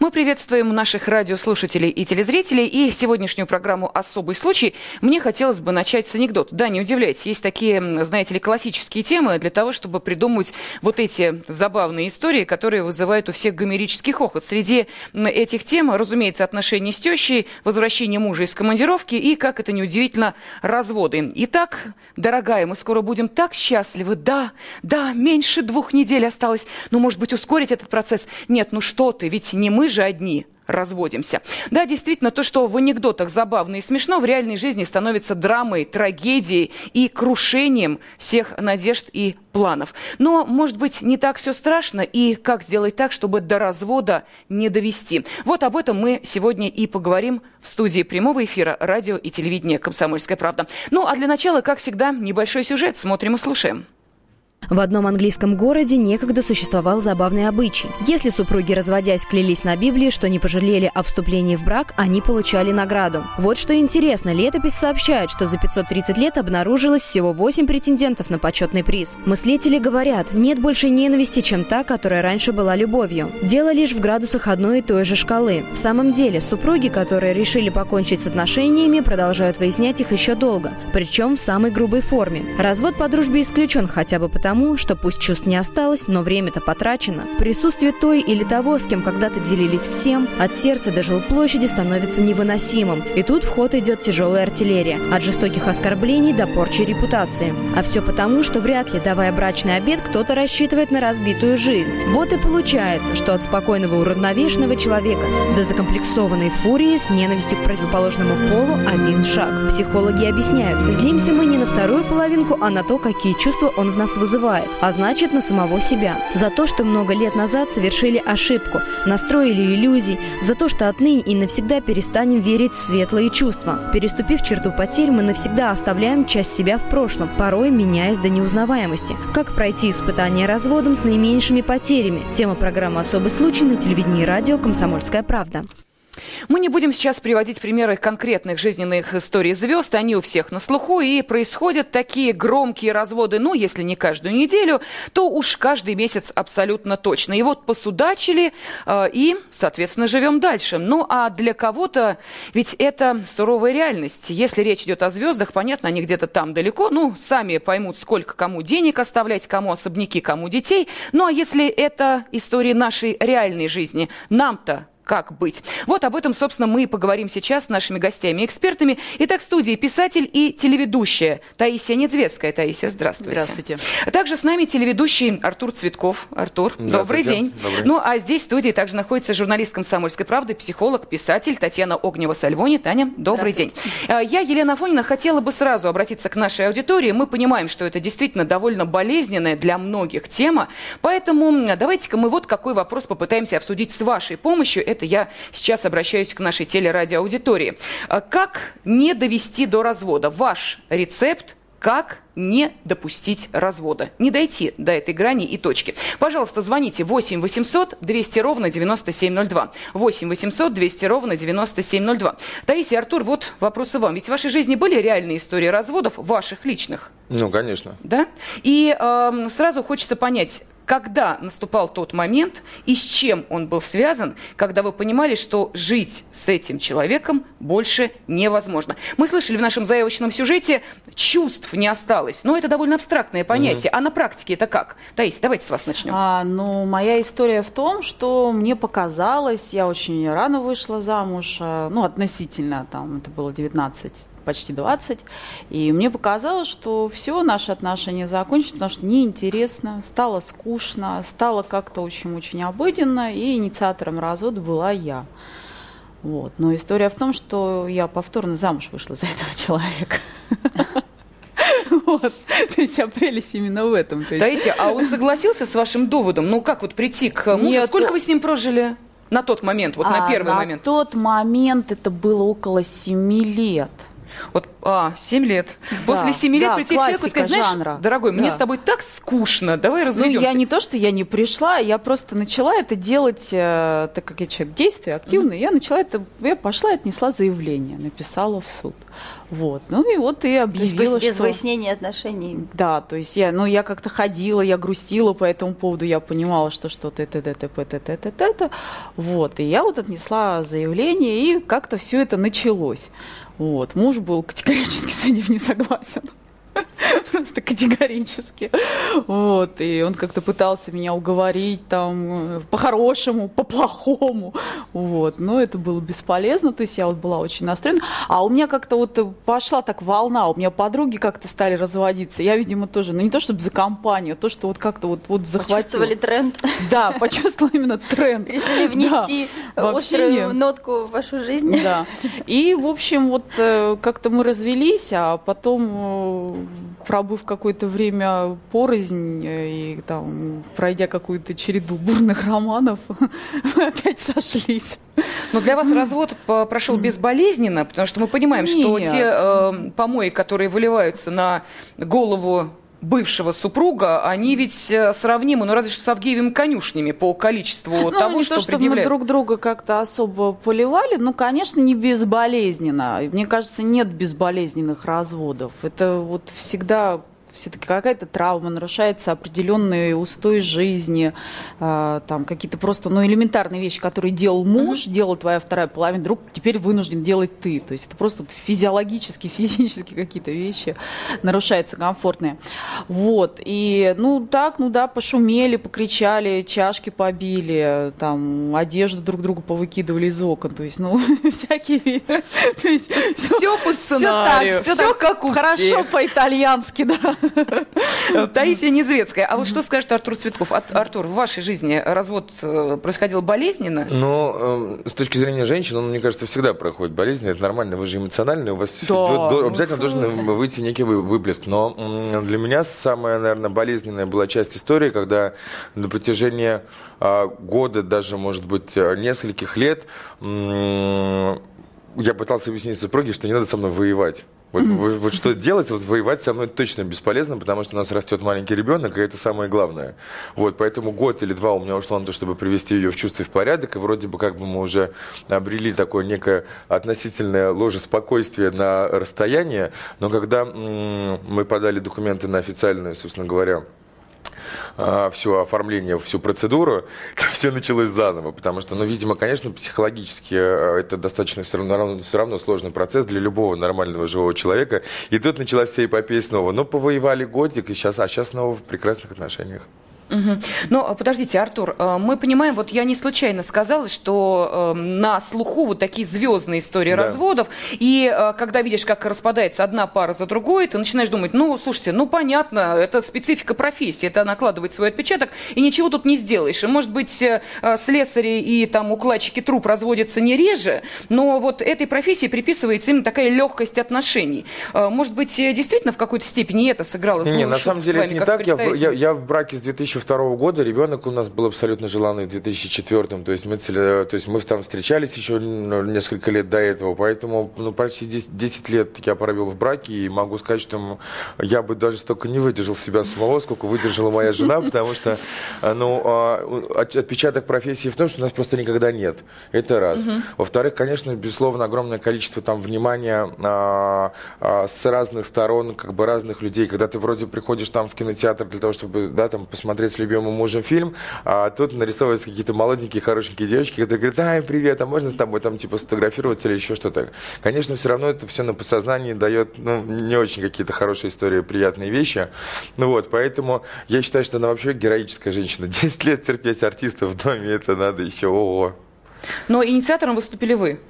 Мы приветствуем наших радиослушателей и телезрителей. И сегодняшнюю программу «Особый случай» мне хотелось бы начать с анекдота. Да, не удивляйтесь, есть такие, знаете ли, классические темы для того, чтобы придумать вот эти забавные истории, которые вызывают у всех гомерический хохот. Среди этих тем, разумеется, отношения с тещей, возвращение мужа из командировки и, как это неудивительно, разводы. Итак, дорогая, мы скоро будем так счастливы. Да, да, меньше двух недель осталось. Ну, может быть, ускорить этот процесс? Нет, ну что ты, ведь не мы же одни разводимся. Да, действительно, то, что в анекдотах забавно и смешно, в реальной жизни становится драмой, трагедией и крушением всех надежд и планов. Но, может быть, не так все страшно, и как сделать так, чтобы до развода не довести. Вот об этом мы сегодня и поговорим в студии прямого эфира радио и телевидения «Комсомольская правда». Ну, а для начала, как всегда, небольшой сюжет. Смотрим и слушаем. В одном английском городе некогда существовал забавный обычай. Если супруги, разводясь, клялись на Библии, что не пожалели о вступлении в брак, они получали награду. Вот что интересно, летопись сообщает, что за 530 лет обнаружилось всего 8 претендентов на почетный приз. Мыслители говорят, нет больше ненависти, чем та, которая раньше была любовью. Дело лишь в градусах одной и той же шкалы. В самом деле, супруги, которые решили покончить с отношениями, продолжают выяснять их еще долго, причем в самой грубой форме. Развод по дружбе исключен хотя бы потому, тому, что пусть чувств не осталось, но время-то потрачено. Присутствие той или того, с кем когда-то делились всем, от сердца до жилплощади становится невыносимым. И тут в ход идет тяжелая артиллерия, от жестоких оскорблений до порчи репутации. А все потому, что вряд ли, давая брачный обед, кто-то рассчитывает на разбитую жизнь. Вот и получается, что от спокойного уравновешенного человека до закомплексованной фурии с ненавистью к противоположному полу один шаг. Психологи объясняют, злимся мы не на вторую половинку, а на то, какие чувства он в нас вызывает вызывает, а значит на самого себя. За то, что много лет назад совершили ошибку, настроили иллюзий, за то, что отныне и навсегда перестанем верить в светлые чувства. Переступив черту потерь, мы навсегда оставляем часть себя в прошлом, порой меняясь до неузнаваемости. Как пройти испытание разводом с наименьшими потерями? Тема программы «Особый случай» на телевидении и радио «Комсомольская правда». Мы не будем сейчас приводить примеры конкретных жизненных историй звезд, они у всех на слуху, и происходят такие громкие разводы, ну, если не каждую неделю, то уж каждый месяц абсолютно точно. И вот посудачили, э, и, соответственно, живем дальше. Ну, а для кого-то ведь это суровая реальность. Если речь идет о звездах, понятно, они где-то там далеко, ну, сами поймут, сколько кому денег оставлять, кому особняки, кому детей. Ну, а если это история нашей реальной жизни, нам-то как быть. Вот об этом, собственно, мы и поговорим сейчас с нашими гостями и экспертами. Итак, в студии писатель и телеведущая Таисия Недзвецкая. Таисия, здравствуйте. Здравствуйте. Также с нами телеведущий Артур Цветков. Артур, добрый день. Добрый. Ну, а здесь в студии также находится журналист «Комсомольской правды», психолог, писатель Татьяна Огнева-Сальвони. Таня, добрый день. А, я, Елена Афонина, хотела бы сразу обратиться к нашей аудитории. Мы понимаем, что это действительно довольно болезненная для многих тема, поэтому давайте-ка мы вот какой вопрос попытаемся обсудить с вашей помощью это я сейчас обращаюсь к нашей телерадиоаудитории. А как не довести до развода? Ваш рецепт как не допустить развода, не дойти до этой грани и точки. Пожалуйста, звоните 8 800 200 ровно 9702. 8 800 200 ровно 9702. Таисия, Артур, вот вопросы вам. Ведь в вашей жизни были реальные истории разводов, ваших личных? Ну, конечно. Да? И э, сразу хочется понять, когда наступал тот момент и с чем он был связан, когда вы понимали, что жить с этим человеком больше невозможно. Мы слышали в нашем заявочном сюжете, чувств не осталось. Но это довольно абстрактное понятие. Mm-hmm. А на практике это как? Таис, давайте с вас начнем. А, ну, моя история в том, что мне показалось, я очень рано вышла замуж, а, ну, относительно, там, это было 19 почти 20. И мне показалось, что все, наши отношения закончены, потому что неинтересно, стало скучно, стало как-то очень-очень обыденно, и инициатором развода была я. Вот. Но история в том, что я повторно замуж вышла за этого человека. Вот. То есть прелесть именно в этом. То есть... Таисия, а он согласился с вашим доводом? Ну, как вот прийти к мужу? Нет, Сколько вы с ним прожили? На тот момент, вот а, на первый на момент. На тот момент это было около семи лет. Вот, а, 7 лет. После 7 лет да, прийти к человеку и сказать, знаешь, жанра. дорогой, мне Да. с тобой так скучно, давай разведемся. Ну, я не то, что я не пришла, я просто начала это делать, э, так как я человек действия, активный, я начала это, я пошла и отнесла заявление, написала в суд. Вот. Ну и вот и То есть объявила, без, что... выяснения отношений. Да, то есть я, ну, я как-то ходила, я грустила по этому поводу, я понимала, что что-то это, это, это, это. Вот, и я вот отнесла заявление, и как-то все это началось. Вот, муж был категорически с этим не согласен. Просто категорически. Вот, и он как-то пытался меня уговорить там э, по-хорошему, по-плохому. Вот, но это было бесполезно, то есть я вот была очень настроена. А у меня как-то вот пошла так волна, у меня подруги как-то стали разводиться. Я, видимо, тоже, ну не то чтобы за компанию, а то, что вот как-то вот, вот захватило. Почувствовали тренд, Да, почувствовала именно тренд. решили внести Да, острую общение. нотку в вашу жизнь. Да. И, в общем, вот э, как-то мы развелись, а потом, э, пробыв какое-то время порознь э, и там, пройдя какую-то череду бурных романов, мы опять сошлись. Но для вас развод прошел безболезненно, потому что мы понимаем, что Нет. те э, помои, которые выливаются на голову бывшего супруга, они ведь э, сравнимы, ну разве что с Авгиевыми конюшнями по количеству Ну, того, не что то, мы предъявляют. друг друга как-то особо поливали, ну, конечно, не безболезненно. Мне кажется, нет безболезненных разводов. Это вот всегда все-таки какая-то травма, нарушается определенный устой жизни, а, там какие-то просто, ну, элементарные вещи, которые делал муж, делала твоя вторая половина, друг теперь вынужден делать ты. То есть это просто физиологически, физически какие-то вещи нарушаются комфортные. Вот. И, ну, так, ну да, пошумели, покричали, чашки побили, там, одежду друг другу повыкидывали из окон. То есть, ну, всякие... То есть, Все по сценарию, все все так, как у хорошо по-итальянски, да. Таисия Незвецкая. А вот что скажет Артур Цветков? Ар- Артур, в вашей жизни развод э, происходил болезненно? Ну, э, с точки зрения женщин, он, мне кажется, всегда проходит болезненно. Это нормально, вы же эмоциональны, у вас до- обязательно должен выйти некий вы- выплеск. Но для меня самая, наверное, болезненная была часть истории, когда на протяжении а, года, даже, может быть, нескольких лет, я пытался объяснить супруге, что не надо со мной воевать. Вот, вот- вот что делать, вот воевать со мной точно бесполезно, потому что у нас растет маленький ребенок, и это самое главное. Вот, поэтому год или два у меня ушло на то, чтобы привести ее в чувство и в порядок, и вроде бы как бы мы уже обрели такое некое относительное ложе спокойствия на расстояние, но когда м, мы подали документы на официальную, собственно говоря, все оформление, всю процедуру, то все началось заново, потому что, ну, видимо, конечно, психологически э, это достаточно все равно, все равно сложный процесс для любого нормального живого человека. И тут началась вся эпопея снова. Ну, повоевали годик, и сейчас, а сейчас снова в прекрасных отношениях. Мгм. Но подождите, Артур, э, мы понимаем, вот я не случайно сказала, что э, на слуху вот такие звездные истории Да. разводов, и э, когда видишь, как распадается одна пара за другой, ты начинаешь думать, ну, слушайте, ну, понятно, это специфика профессии, это накладывает свой отпечаток, и ничего тут не сделаешь. И, может быть, э, э, слесари и там укладчики труб разводятся не реже, но вот этой профессии приписывается именно такая легкость отношений. Э, Может быть, э, действительно в какой-то степени это сыграло Не, на самом деле вами, это не так. Я, в- я, я в браке с 2002 года, ребенок у нас был абсолютно желанный в 2004. То есть мы, то есть мы там встречались еще ну, несколько лет до этого, поэтому ну, почти 10, 10 лет я провел в браке, и могу сказать, что я бы даже столько не выдержал себя самого, сколько выдержала моя жена, потому что ну, а, отпечаток профессии в том, что у нас просто никогда нет. Это раз. Во-вторых, конечно, безусловно, огромное количество там внимания а, а, с разных сторон, как бы разных людей. Когда ты вроде приходишь там в кинотеатр для того, чтобы да, там, посмотреть с любимым мужем фильм, а тут нарисовываются какие-то молоденькие, хорошенькие девочки, которые говорят, ай, привет, а можно с тобой там типа сфотографироваться или еще что-то. Конечно, все равно это все на подсознании дает ну, не очень какие-то хорошие истории, приятные вещи. Ну вот, поэтому я считаю, что она вообще героическая женщина. 10 лет терпеть артистов в доме, это надо еще, ого. Но инициатором выступили вы.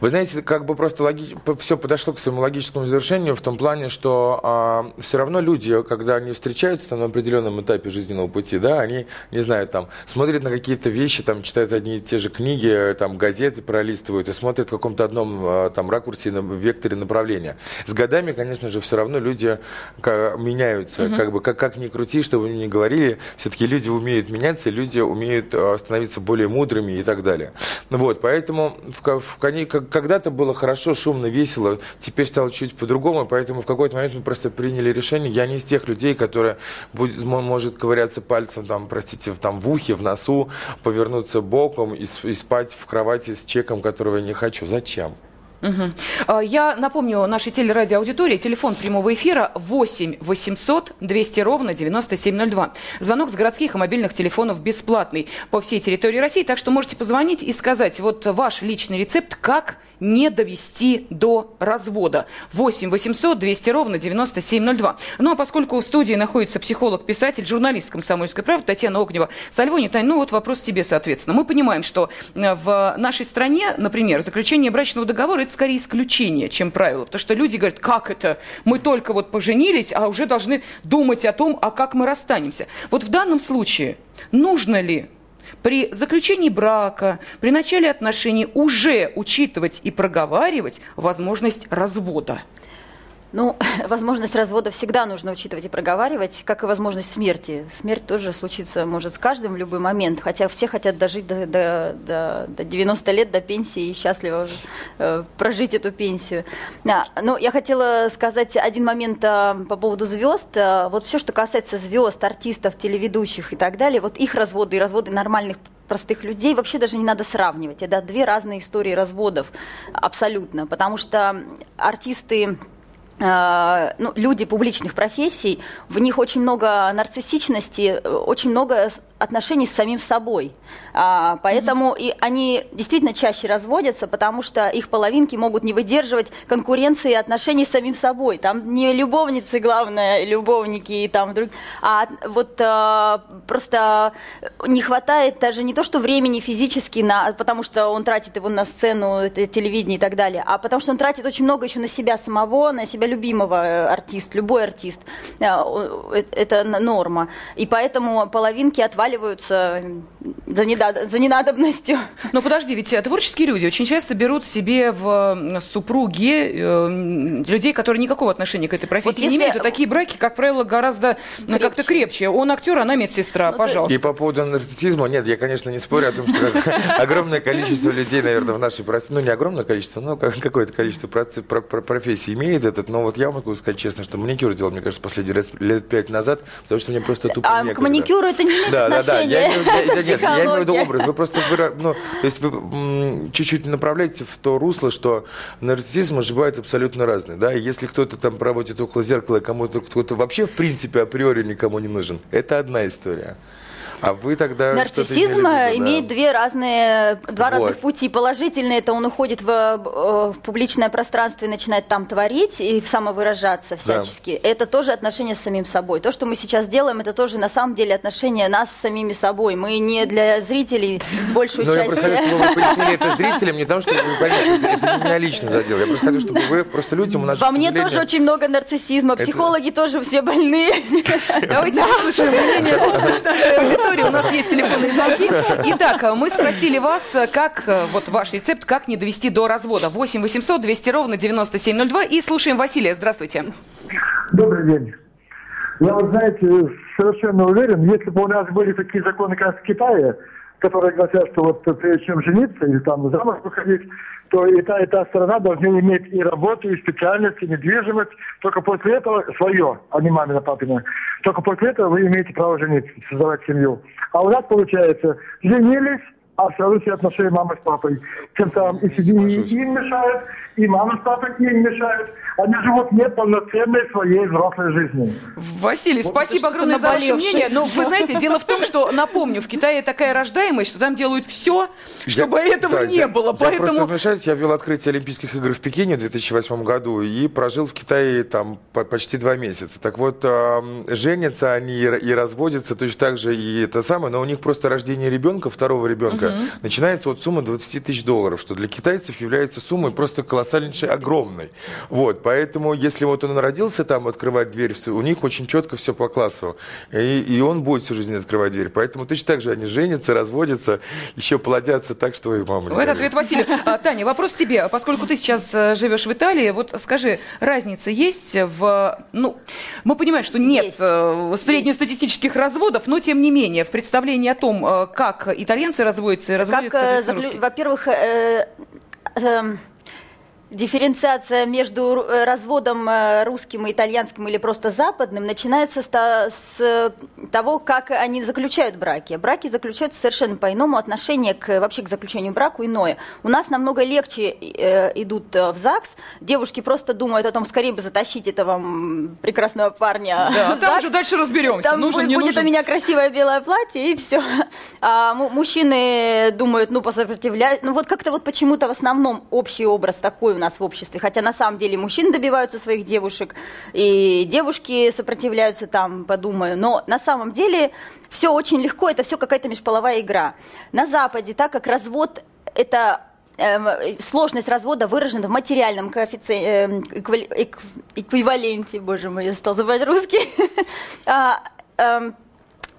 Вы знаете, как бы просто логи... все подошло к своему логическому завершению в том плане, что все равно люди, когда они встречаются на определенном этапе жизненного пути, да, они, не знаю, там, смотрят на какие-то вещи, там, читают одни и те же книги, там, газеты пролистывают и смотрят в каком-то одном а, там ракурсе, на векторе направления. С годами, конечно же, все равно люди меняются, как бы, как, как ни крути, что вы не говорили, все-таки люди умеют меняться, люди умеют а, становиться более мудрыми и так далее. Вот, поэтому в, в они когда-то было хорошо, шумно, весело, теперь стало чуть по-другому, поэтому в какой-то момент мы просто приняли решение. Я не из тех людей, которые будет, мо- может ковыряться пальцем, там, простите, в- там, в ухе, в носу, повернуться боком и, и спать в кровати с чеком, которого я не хочу. Зачем? А, Я напомню нашей телерадиоаудитории, телефон прямого эфира 8 800 200 ровно 9702. Звонок с городских и мобильных телефонов бесплатный по всей территории России, так что можете позвонить и сказать, вот ваш личный рецепт, как не довести до развода. 8 800 200 ровно 9702. Ну а поскольку в студии находится психолог-писатель, журналист «Комсомольской правды» Татьяна Огнева, Сальвони, Тань, ну вот вопрос тебе, соответственно. Мы понимаем, что э, в нашей стране, например, заключение брачного договора – это скорее исключение, чем правило. Потому что люди говорят, как это? Мы только вот поженились, а уже должны думать о том, а как мы расстанемся. Вот в данном случае нужно ли при заключении брака, при начале отношений уже учитывать и проговаривать возможность развода. Ну, возможность развода всегда нужно учитывать и проговаривать, как и возможность смерти. Смерть тоже случится может с каждым в любой момент, хотя все хотят дожить до, до, до, до 90 лет, до пенсии и счастливо э, прожить эту пенсию. А, ну, я хотела сказать один момент а, по поводу звезд. А, вот все, что касается звезд, артистов, телеведущих и так далее, вот их разводы и разводы нормальных простых людей вообще даже не надо сравнивать. Это две разные истории разводов абсолютно, потому что артисты ну, люди публичных профессий, в них очень много нарциссичности, э, очень много отношений с самим собой. А, поэтому и они действительно чаще разводятся, потому что их половинки могут не выдерживать конкуренции и отношений с самим собой. Там не любовницы, главное, любовники и там друг... А вот а, просто не хватает даже не то, что времени физически, на, потому что он тратит его на сцену, телевидение и так далее, а потому что он тратит очень много еще на себя самого, на себя любимого э, артист, любой артист. А, э, Это норма. И поэтому половинки отваливаются проваливаются за, недад- за ненадобностью. Но подожди, ведь э, творческие люди очень часто берут себе в супруги э, людей, которые никакого отношения к этой профессии не если- имеют. И такие браки, как правило, гораздо э, как-то крепче. Он актер, она медсестра, Ну, пожалуйста. И по поводу нарциссизма, нет, я, конечно, не спорю о том, что огромное количество людей, наверное, в нашей профессии, ну, не огромное количество, но как- какое-то количество профессий имеет этот, но вот я могу сказать честно, что маникюр делал, мне кажется, последний раз лет пять назад, потому что мне просто тупо А к маникюру это не имеет отношения. Нет, я имею в виду образ. Вы просто ну, то есть вы чуть-чуть направляете в то русло, что нарциссизм же бывает абсолютно разный. Да? И если кто-то там проводит около зеркала, кому-то кто-то вообще в принципе априори никому не нужен, это одна история. А вы тогда Нарциссизм в виду, да. имеет две разные, два Вот. разных пути. Положительный это он уходит в, э, в публичное пространство и начинает там творить и самовыражаться всячески. Это тоже отношение с самим собой. То, что мы сейчас делаем, это тоже на самом деле отношение нас с самими собой. Мы не для зрителей большую Ну, я часть. просто хочу, чтобы вы пояснили это зрителям, не потому, что вы поймите, это, меня лично задел. Я просто хочу, чтобы вы просто людям у нас Во мне тоже очень много нарциссизма. Психологи тоже все больные. Давайте послушаем мнение аудитории. У нас есть телефонные звонки. Итак, мы спросили вас, э, как, э, вот ваш рецепт, как не довести до развода. 8 800 200 ровно 9702. И слушаем Василия. Здравствуйте. Добрый день. Я вот, знаете, совершенно уверен, если бы у нас были такие законы, как в Китае, которые гласят, что вот прежде чем жениться или там замуж выходить, то и та, и та сторона должны иметь и работу, и специальность, и недвижимость. Только после этого свое, а не мамина, папина. Только после этого вы имеете право жениться, создавать семью. А у нас получается, женились, а сразу все отношения мамы с папой. Тем самым и и им мешают, и мама с папой им мешают. Они живут неполноценной своей взрослой жизнью. Василий, спасибо огромное за ваше мнение. Но вы знаете, дело в том, что, напомню, в Китае такая рождаемость, что там делают все, чтобы Я- этого да, не я- было. Я просто Поэтому вмешаюсь, я вел открытие Олимпийских игр в Пекине в 2008 году и прожил в Китае там по- почти два месяца. Так вот, женятся они и разводятся точно так же, и это самое, но у них просто рождение ребенка, второго ребенка, начинается от суммы 20 тысяч долларов, что для китайцев является суммой просто колоссальнейшей, огромной. Вот, поэтому, если вот он родился там открывать дверь, всё- у них очень четко все по классу. И, и он будет всю жизнь открывать дверь. Поэтому точно так же они женятся, разводятся, еще плодятся так, что и мама этот горюй. ответ Василий. А, Таня, вопрос тебе. Поскольку ты сейчас э, живешь в Италии, вот скажи, разница есть в... Ну, мы понимаем, что нет Есть. э, среднестатистических разводов, но тем не менее, в представлении о том, э, как итальянцы разводятся и Как, разводятся, э, соответственно, заклю-. Во-первых, э, эм, дифференциация между э, разводом э, русским и итальянским или просто западным начинается с того, как они заключают браки. Браки заключаются совершенно по-иному, отношение к, вообще к заключению браку иное. У нас намного легче э, идут в ЗАГС, девушки просто думают о том, скорее бы затащить этого прекрасного парня да, в ЗАГС. Там уже дальше разберемся. Там нужен, будет нужен. у меня красивое белое платье, и все. А мужчины думают, ну, посопротивляют. Ну, вот как-то вот почему-то в основном общий образ такой нас в обществе. Хотя на самом деле мужчины добиваются своих девушек, и девушки сопротивляются там, подумаю. Но на самом деле все очень легко, это все какая-то межполовая игра. На Западе, так как развод это эм, сложность развода выражена в материальном коэффициенте, э, эквиваленте, боже мой, я стал забывать русский, а, эм,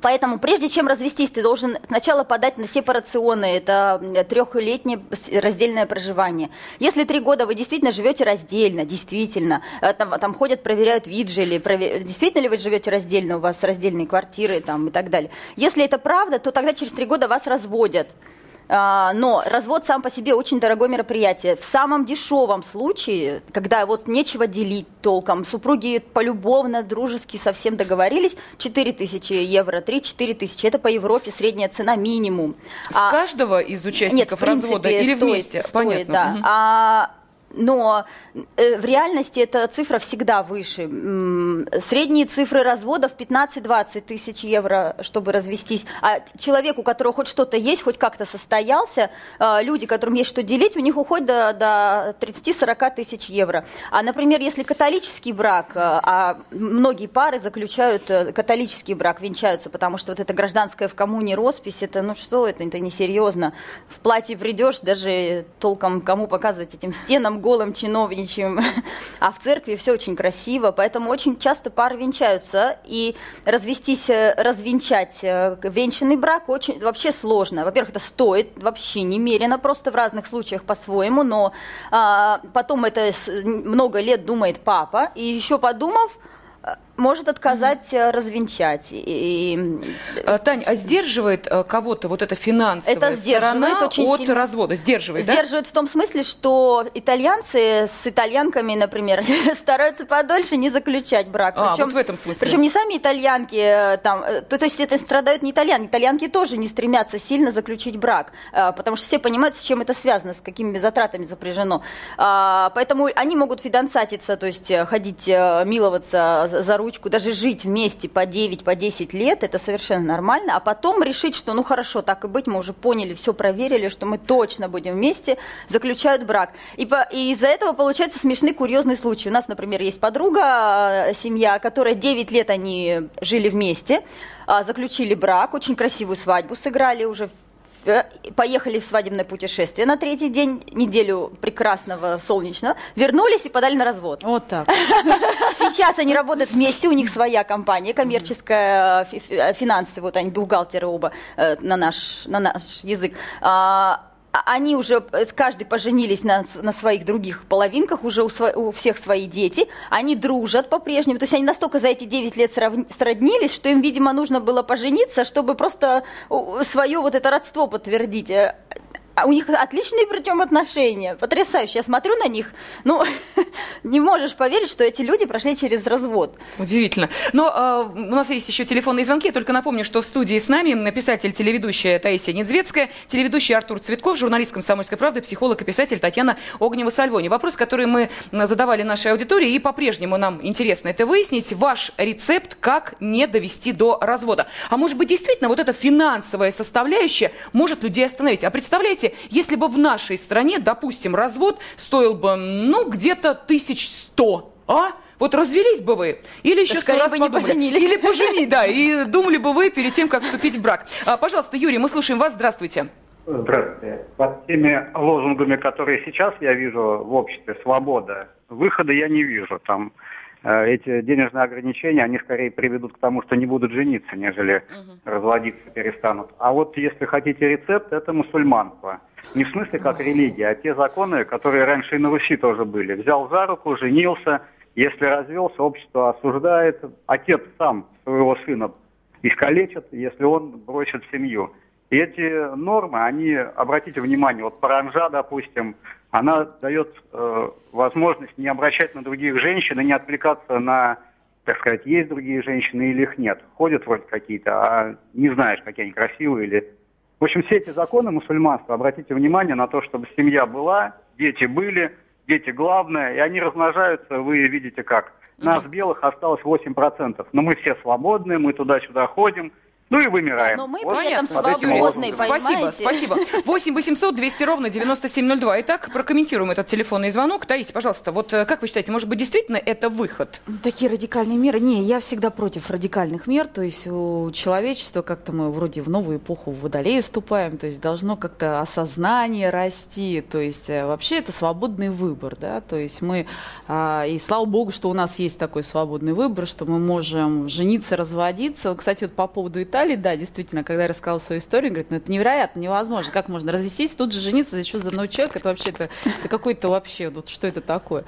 Поэтому прежде чем развестись, ты должен сначала подать на сепарационное, это трехлетнее раздельное проживание. Если три года вы действительно живете раздельно, действительно, э, там, там ходят, проверяют виджели, провер... действительно ли вы живете раздельно, у вас раздельные квартиры там, и так далее. Если это правда, то тогда через три года вас разводят. А, но развод сам по себе очень дорогое мероприятие. В самом дешевом случае, когда вот нечего делить толком, супруги полюбовно, дружески совсем договорились, 4 тысячи евро, 3-4 тысячи. Это по Европе средняя цена минимум. С а, каждого из участников нет, принципе, развода или стоит, вместе? Стоит, Понятно. Да. Угу. А но э, в реальности эта цифра всегда выше. Средние цифры разводов 15-20 тысяч евро, чтобы развестись. А человек, у которого хоть что-то есть, хоть как-то состоялся, э, люди, которым есть что делить, у них уходит до, до 30-40 тысяч евро. А, например, если католический брак, э, а многие пары заключают католический брак, венчаются, потому что вот эта гражданская в коммуне роспись, это ну что, это, это несерьезно. В платье придешь, даже толком кому показывать этим стенам, голым чиновничьим, а в церкви все очень красиво, поэтому очень часто пары венчаются, и развестись, э, развенчать э, венчанный брак очень вообще сложно. Во-первых, это стоит вообще немерено, просто в разных случаях по-своему, но а, потом это много лет думает папа, и еще подумав, может отказать mm-hmm. развенчать. И... А, Тань, а сдерживает э, кого-то вот эта финансовая это сторона очень от сильно. развода? Сдерживает, Сдерживает да? в том смысле, что итальянцы с итальянками, например, стараются подольше не заключать брак. А, причем, вот в этом смысле. Причем не сами итальянки, э, там, то, то есть это страдают не итальянки. Итальянки тоже не стремятся сильно заключить брак, потому что все понимают, с чем это связано, с какими затратами запряжено. А, поэтому они могут финансатиться, то есть ходить, миловаться за ручку ручку, даже жить вместе по 9, по 10 лет, это совершенно нормально, а потом решить, что ну хорошо, так и быть, мы уже поняли, все проверили, что мы точно будем вместе, заключают брак. И, по, и из-за этого получается смешный, курьезный случай. У нас, например, есть подруга, э, семья, которая 9 лет они жили вместе, а, заключили брак, очень красивую свадьбу сыграли уже поехали в свадебное путешествие на третий день, неделю прекрасного солнечного, вернулись и подали на развод. Вот так. Сейчас они работают вместе, у них своя компания коммерческая, финансы, вот они бухгалтеры оба э, на наш, на наш язык. А, они уже э, каждый поженились на, на своих других половинках, уже у, сво, у всех свои дети, они дружат по-прежнему, то есть они настолько за эти 9 лет сравни, сроднились, что им, видимо, нужно было пожениться, чтобы просто свое вот это родство подтвердить. А у них отличные причем отношения, потрясающе. Я смотрю на них, ну, не можешь поверить, что эти люди прошли через развод. Удивительно. Но э, у нас есть еще телефонные звонки. Я только напомню, что в студии с нами писатель, телеведущая Таисия Недзвецкая, телеведущий Артур Цветков, журналист «Комсомольской правды», психолог и писатель Татьяна Огнева-Сальвони. Вопрос, который мы задавали нашей аудитории, и по-прежнему нам интересно это выяснить. Ваш рецепт, как не довести до развода. А может быть, действительно, вот эта финансовая составляющая может людей остановить. А представляете, если бы в нашей стране, допустим, развод стоил бы, ну, где-то тысяч сто, а? Вот развелись бы вы, или еще да раз бы не поженились. Или поженились, да, и думали бы вы перед тем, как вступить в брак. А, пожалуйста, Юрий, мы слушаем вас, здравствуйте. Здравствуйте. Под теми лозунгами, которые сейчас я вижу в обществе, свобода, выхода я не вижу. Там эти денежные ограничения, они скорее приведут к тому, что не будут жениться, нежели угу. разводиться перестанут. А вот если хотите рецепт, это мусульманство. Не в смысле как религия, а те законы, которые раньше и на Руси тоже были. Взял за руку, женился, если развелся, общество осуждает, отец сам своего сына искалечит, если он бросит семью. И эти нормы, они, обратите внимание, вот паранжа, допустим, она дает э, возможность не обращать на других женщин и не отвлекаться на, так сказать, есть другие женщины или их нет. Ходят вроде какие-то, а не знаешь, какие они красивые или... В общем, все эти законы мусульманства, обратите внимание на то, чтобы семья была, дети были, дети главное, и они размножаются, вы видите как. Нас белых осталось 8%, но мы все свободны, мы туда-сюда ходим, ну и вымираем. Но мы Вот при этом свободны. Спасибо, спасибо. 8 800 200 ровно 9702. Итак, прокомментируем этот телефонный звонок. Таисия, пожалуйста, вот э, как вы считаете, может быть, действительно это выход? Такие радикальные меры. Не, я всегда против радикальных мер. То есть у человечества как-то мы вроде в новую эпоху в водолее вступаем. То есть должно как-то осознание расти. То есть э, вообще это свободный выбор. Да? То есть мы... а, и слава богу, что у нас есть такой свободный выбор, что мы можем жениться, разводиться. Кстати, вот по поводу Италии, да, действительно, когда я рассказала свою историю, говорит, ну это невероятно, невозможно. Как можно развестись, тут же жениться за счет за одного человека? Это вообще это, это какой-то вообще, вот что это такое?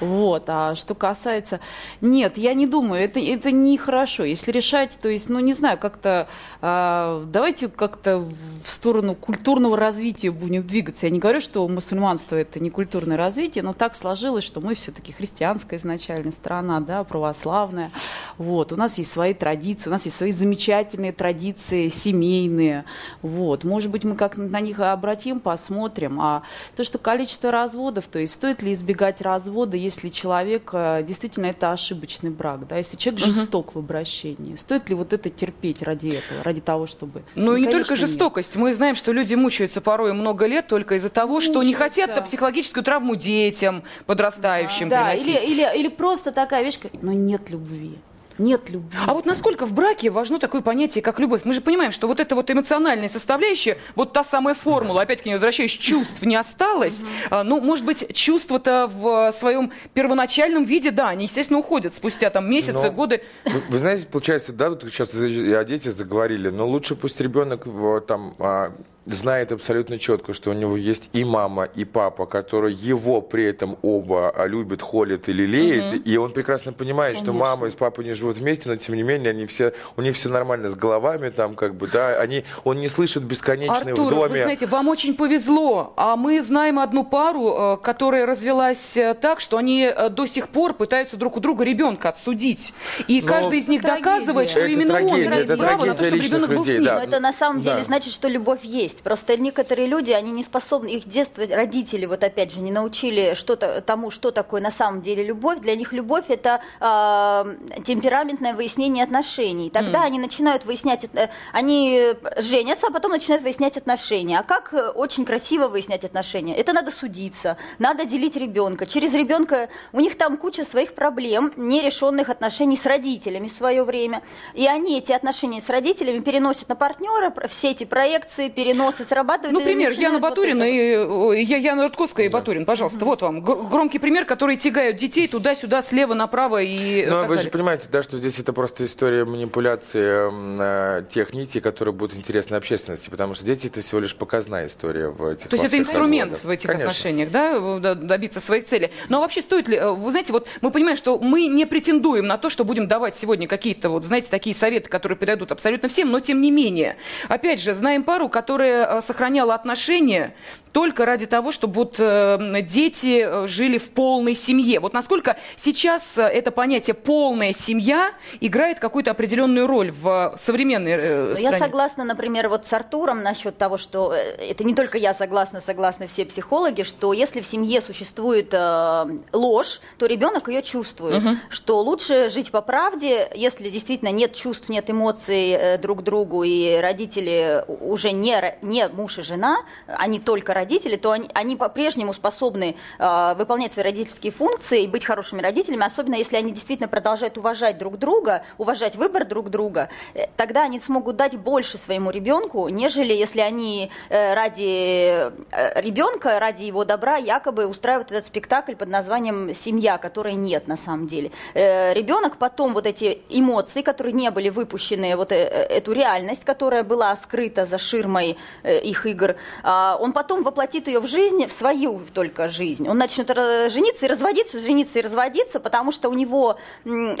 Вот. А что касается... Нет, я не думаю, это, это нехорошо. Если решать, то есть, ну, не знаю, как-то... а, давайте как-то в сторону культурного развития будем двигаться. Я не говорю, что мусульманство это не культурное развитие, но так сложилось, что мы все-таки христианская изначально страна, да, православная. Вот. У нас есть свои традиции, у нас есть свои замечательные традиции семейные. Вот. Может быть, мы как на них обратим, посмотрим. А то, что количество разводов, то есть стоит ли избегать развода, если человек э, действительно это ошибочный брак, да, если человек жесток в обращении, стоит ли вот это терпеть ради этого, ради того, чтобы... Ну и не только нет. жестокость. Мы знаем, что люди мучаются порой много лет только из-за того, что не Мучаются. хотят психологическую травму детям подрастающим Да, приносить. или, или, или просто такая вещь, как, но нет любви. Нет любви. А вот насколько в браке важно такое понятие, как любовь? Мы же понимаем, что вот эта вот эмоциональная составляющая, вот та самая формула, опять-таки не возвращаюсь, чувств не осталось. А, ну, может быть, чувства-то в своем первоначальном виде, да, они, естественно, уходят спустя там месяцы, Но- годы. Вы, вы знаете, получается, да, вот сейчас и о детях заговорили, но лучше пусть ребенок вот, там а, знает абсолютно четко, что у него есть и мама, и папа, которые его при этом оба а, любят, холят и лелеют, и он прекрасно понимает, что мама и с папой не живут вместе, но тем не менее они все, у них все нормально с головами, там как бы, да, они, он не слышит бесконечные в Артур, доме. вы знаете, вам очень повезло. А мы знаем одну пару, э, которая развелась э, так, что они э, до сих пор пытаются друг у друга ребенка отсудить. И Но- каждый из них Это доказывает, что Это именно он трагедия, имеет это право на то, трагедия чтобы ребенок был с людей, ним. да. Но это на самом деле Да. значит, что любовь есть. Просто некоторые люди, они не способны, их детство родители, вот опять же, не научили что-то тому, что такое на самом деле любовь. Для них любовь это а, темпераментное выяснение отношений. Тогда они начинают выяснять, э, они женятся, а потом начинают выяснять отношения. А как э, очень красиво выяснять отношения? Это надо судиться, надо делить ребенка. Через ребенка у них там куча своих проблем, нерешенных отношений с родителями в свое время. И они эти отношения с родителями переносят на партнера, все эти проекции, переносы срабатывают. Ну, пример, Яна Батурина и Я- Яна Рудковская и Батурин, пожалуйста, вот вам гр- громкий пример, который тягают детей туда-сюда, слева направо и Но так вы же понимаете, да, что здесь это просто история манипуляции м, э, тех нитей, которые будут интересны общественности, потому что дети это всего лишь показная история в этих То есть это инструмент разводах. в этих Конечно. отношениях, да, д- добиться своих целей. Но вообще стоит ли, э, вы знаете, вот мы понимаем, что мы не претендуем на то, что будем давать сегодня какие-то, вот, знаете, такие советы, которые подойдут абсолютно всем, но тем не менее. Опять же, знаем пару, которая э, сохраняла отношения только ради того, чтобы вот э, дети э, жили в полной семье. Вот насколько сейчас это понятие «полная семья» играет какую-то определенную роль в современной Но стране? Я согласна, например, вот с Артуром насчет того, что это не только я согласна, согласны все психологи, что если в семье существует э, ложь, то ребенок ее чувствует. Что лучше жить по правде, если действительно нет чувств, нет эмоций э, друг к другу, и родители уже не, не муж и жена, они только родители, то они, они по-прежнему способны э, выполнять свои родительские функции и быть хорошими родителями, особенно если они действительно продолжают уважать друг друга, уважать выбор друг друга, э, тогда они смогут дать больше своему ребенку, нежели если они э, ради э, ребенка, ради его добра якобы устраивают этот спектакль под названием «Семья», которой нет на самом деле. Э, Ребенок потом вот эти эмоции, которые не были выпущены, вот э, э, эту реальность, которая была скрыта за ширмой их игр, а, он потом воплотит ее в жизнь, в свою только жизнь. Он начнет жениться и разводиться, жениться и разводиться, потому что у него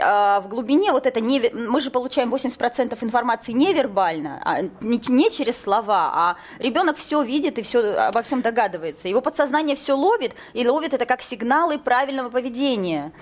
а, в глубине вот это не... Мы же получаем 80% информации невербально, а не, через слова, а ребенок все видит и все обо всем догадывается. Его подсознание все ловит, и ловит это как сигналы правильного поведения.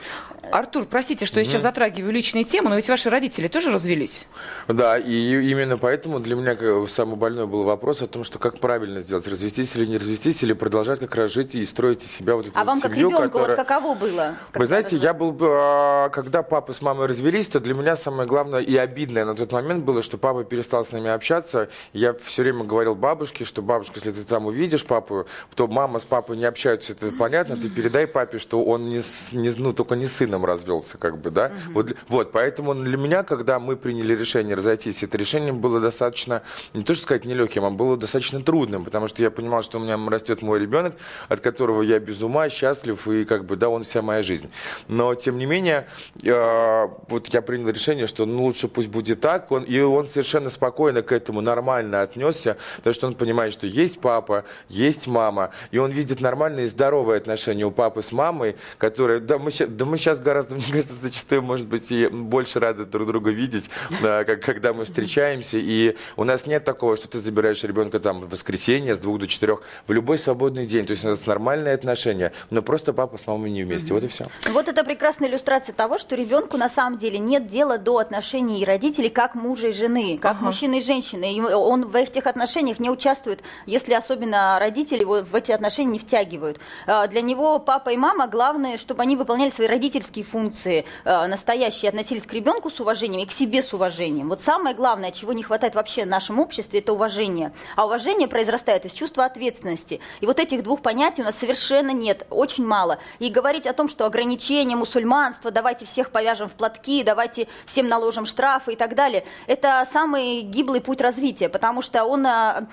Артур, простите, что я сейчас затрагиваю личные темы, но ведь ваши родители тоже развелись? Да, и именно поэтому для меня самый больной был вопрос о том, что как правильно сделать, развестись или не развестись, или продолжать как раз жить и строить из себя вот эту а вот вам семью, как ребенку которая... вот каково было? Вы знаете, я был, а, когда папа с мамой развелись, то для меня самое главное и обидное на тот момент было, что папа перестал с нами общаться. Я все время говорил бабушке, что бабушка, если ты там увидишь папу, то мама с папой не общаются, это понятно, ты передай папе, что он не, не ну, только не сыном развелся, как бы, да. Угу. Вот, вот, поэтому для меня, когда мы приняли решение разойтись, это решение было достаточно, не то что сказать нелегким, а было достаточно трудным, потому что я понимал, что у меня растет мой ребенок, от которого я без ума, счастлив, и как бы, да, он вся моя жизнь. Но, тем не менее, э, вот я принял решение, что ну, лучше пусть будет так, он, и он совершенно спокойно к этому нормально отнесся, потому что он понимает, что есть папа, есть мама, и он видит нормальные и здоровые отношения у папы с мамой, которые, да мы, да мы сейчас гораздо, мне кажется, зачастую, может быть, и больше рады друг друга видеть, да, как, когда мы встречаемся, и у нас нет такого, что ты забираешь ребенка там в воскресенье с двух до четырех, в любой свободный день, то есть у нас нормальные отношения, но просто папа с мамой не вместе, mm-hmm. вот и все. Вот это прекрасная иллюстрация того, что ребенку на самом деле нет дела до отношений родителей как мужа и жены, как ага. мужчины и женщины, и он в этих отношениях не участвует, если особенно родители его в эти отношения не втягивают. А, для него папа и мама главное, чтобы они выполняли свои родительские функции, а, настоящие, относились к ребенку с уважением и к себе с уважением. Вот самое главное, чего не хватает вообще в нашем обществе, это уважение. А уважение произрастает из чувства ответственности. И вот этих двух понятий у нас совершенно нет, очень мало. И говорить о том, что ограничение мусульманства, давайте всех повяжем в платки, давайте всем наложим штрафы и так далее, это самый гиблый путь развития, потому что он а,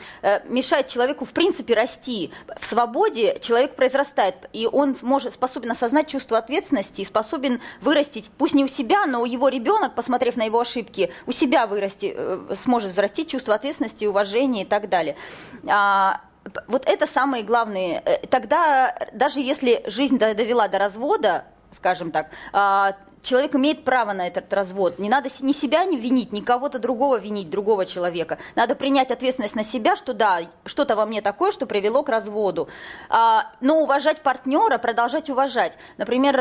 мешает человеку в принципе расти. В свободе человек произрастает, и он может, способен осознать чувство ответственности и способен вырастить, пусть не у себя, но его ребенок, посмотрев на его ошибки, у себя вырасти, э, сможет взрастить чувство ответственности, уважения и так далее. А, вот это самые главные. Э, тогда, даже если жизнь довела до развода, скажем так, а, человек имеет право на этот развод. Не надо ни себя не винить, ни кого-то другого винить, другого человека. Надо принять ответственность на себя, что да, что-то во мне такое, что привело к разводу. А, но уважать партнера, продолжать уважать. Например,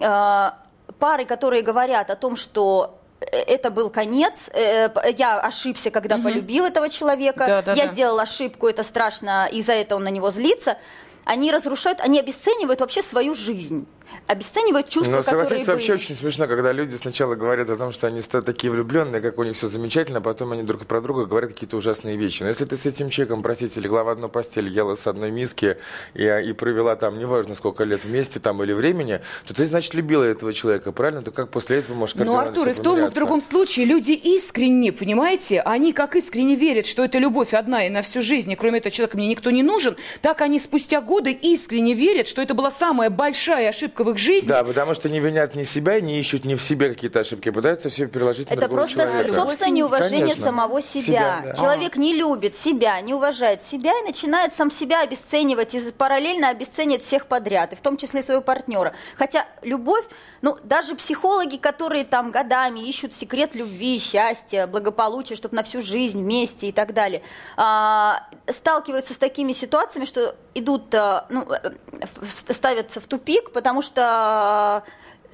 а, пары, которые говорят о том, что это был конец. Э, я ошибся, когда угу. полюбил этого человека. Да, да, я да. сделал ошибку, это страшно, и за это он на него злится. Они разрушают, они обесценивают вообще свою жизнь обесценивают чувства, Но, которые были. вообще очень смешно, когда люди сначала говорят о том, что они такие влюбленные, как у них все замечательно, а потом они друг про друга говорят какие-то ужасные вещи. Но если ты с этим человеком, простите, легла в одну постель, ела с одной миски и, и провела там, неважно сколько лет вместе там или времени, то ты, значит, любила этого человека, правильно? То как после этого можешь Ну, Артур, и в том и в другом случае люди искренне, понимаете, они как искренне верят, что это любовь одна и на всю жизнь, и кроме этого человека мне никто не нужен, так они спустя годы искренне верят, что это была самая большая ошибка в их жизни. Да, потому что не винят ни себя, не ищут ни в себе какие-то ошибки, пытаются все переложить это на человека. Это просто собственное неуважение Конечно. самого себя. себя да. Человек не любит себя, не уважает себя и начинает сам себя обесценивать и параллельно обесценивает всех подряд, и в том числе своего партнера. Хотя любовь, ну, даже психологи, которые там годами ищут секрет любви, счастья, благополучия, чтобы на всю жизнь вместе и так далее, а, сталкиваются с такими ситуациями, что идут, а, ну, э, ставятся в тупик, потому что что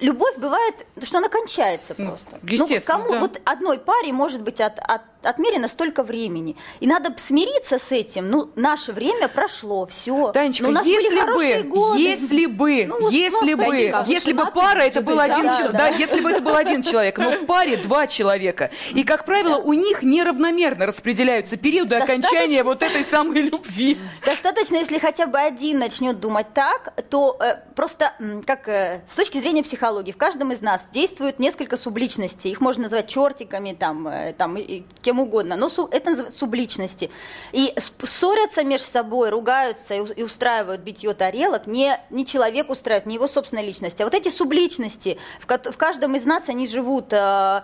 любовь бывает, что она кончается ну, просто. Ну, кому да. вот одной паре может быть от, от отмерено столько времени. И надо смириться с этим. Ну, наше время прошло, все. Танечка, ну, если бы, годы. если бы, ну, если бы, Танечка, если бы пара это был один да, человек, да, да, если бы это был один человек, но в паре два человека. И, как правило, у них неравномерно распределяются периоды Достаточно... окончания вот этой самой любви. Достаточно, если хотя бы один начнет думать так, то э, просто, как э, с точки зрения психологии, в каждом из нас действуют несколько субличностей. Их можно назвать чертиками, там, э, там, и, кем угодно, но это субличности. И ссорятся между собой, ругаются и устраивают битье тарелок не, не человек устраивает, не его собственная личность, а вот эти субличности, в, в каждом из нас они живут. Э,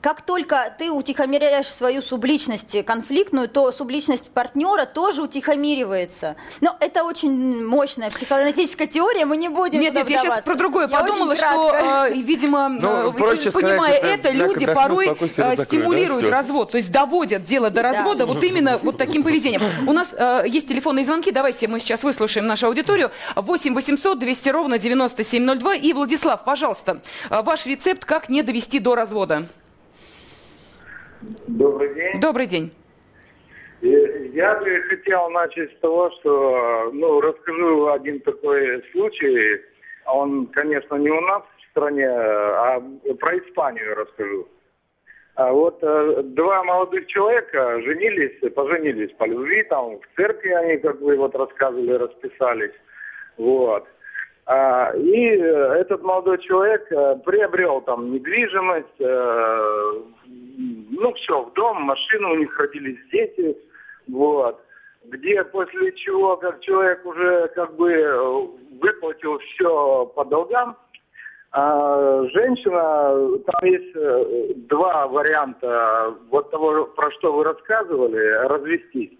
как только ты утихомиряешь свою субличность конфликтную, то субличность партнера тоже утихомиривается. Но это очень мощная психоаналитическая теория, мы не будем Нет, нет, я сейчас про другое я подумала, что, э, видимо, Ну, э, проще понимая сказать, это это, люди порой э, да, стимулируют всё. развод, то есть доводят дело до развода вот именно вот таким поведением. У нас э, есть телефонные звонки, давайте мы сейчас выслушаем нашу аудиторию. 8 800 200 ровно 9702. И, Владислав, пожалуйста, э, ваш рецепт, как не довести до развода. Добрый день. Добрый день. Я бы хотел начать с того, что ну, расскажу один такой случай. Он, конечно, не у нас в стране, а про Испанию расскажу. А вот э, два молодых человека женились, поженились по любви, там в церкви они, как вы вот рассказывали, расписались. Вот. А, и э, этот молодой человек э, приобрел там недвижимость, ну все, в дом, машину, у них родились дети, вот. Где после чего, как человек уже как бы э, выплатил все по долгам, а женщина, там есть э, два варианта вот того, про что вы рассказывали, развестись.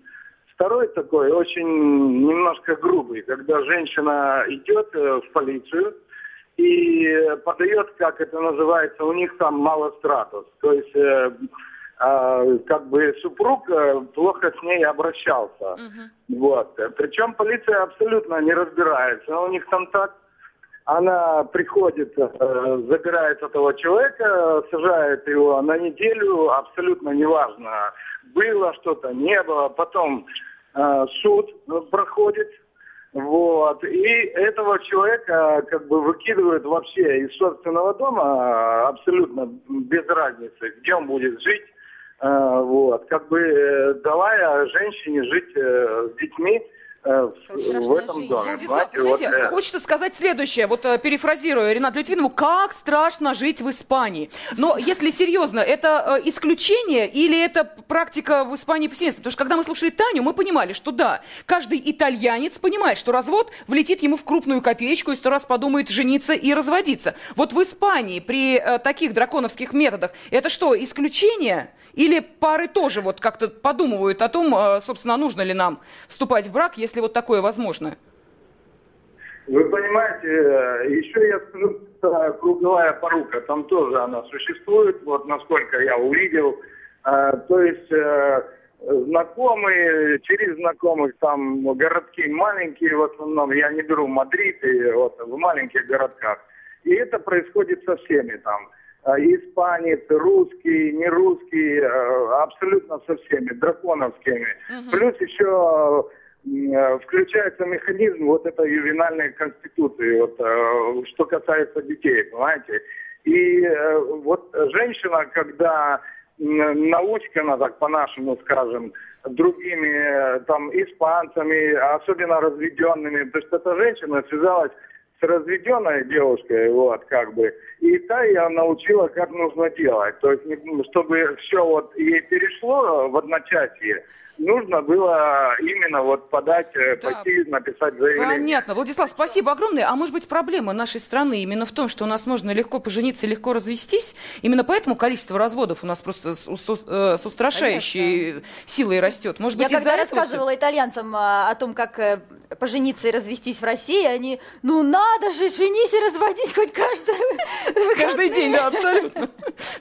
Второй такой, очень немножко грубый, когда женщина идет э, в полицию и подает, как это называется, у них там малостратус. То есть э, а, как бы супруг э, плохо с ней обращался. Вот. Причем полиция абсолютно не разбирается. У них там так она приходит, э, забирает этого человека, сажает его на неделю, абсолютно неважно, было что-то, не было. Потом э, суд проходит, вот, и этого человека как бы выкидывают вообще из собственного дома абсолютно без разницы, где он будет жить, Э, вот, как бы э, давая женщине жить э, с детьми в, в этом. Владислав, вот, знаете, э, хочется сказать следующее, вот э, перефразируя Ренату Литвинову, как страшно жить в Испании. Но если серьезно, это э, исключение или это практика в Испании повсеместно? Потому что когда мы слушали Таню, мы понимали, что да, каждый итальянец понимает, что развод влетит ему в крупную копеечку и сто раз подумает жениться и разводиться. Вот в Испании при э, таких драконовских методах это что, исключение? Или пары тоже вот как-то подумывают о том, э, собственно, нужно ли нам вступать в брак, если вот такое возможно? Вы понимаете, э, еще я скажу, что круговая порука, там тоже она существует, вот насколько я увидел. Э, То есть э, знакомые, через знакомых, там городки маленькие в основном, я не беру Мадрид и вот в маленьких городках. И это происходит со всеми там. Испанец, русский, не русский, абсолютно со всеми, драконовскими. Плюс еще включается механизм вот этой ювенальной конституции, вот, э, что касается детей, понимаете. И э, вот женщина, когда м, научкана, так по-нашему скажем, другими э, там испанцами, особенно разведенными, потому что эта женщина связалась с разведенной девушкой, вот, как бы, и та я научила, как нужно делать. То есть, чтобы все вот ей перешло в одночасье, нужно было именно вот подать, э, Да. пойти написать заявление. Понятно. Владислав, спасибо огромное. А может быть, проблема нашей страны именно в том, что у нас можно легко пожениться и легко развестись? Именно поэтому количество разводов у нас просто с, э, с устрашающей силой растет. Может быть, Я когда рассказывала итальянцам а, о том, как э, пожениться и развестись в России, они, ну надо же, женись и разводись хоть каждый Каждый день, да, абсолютно.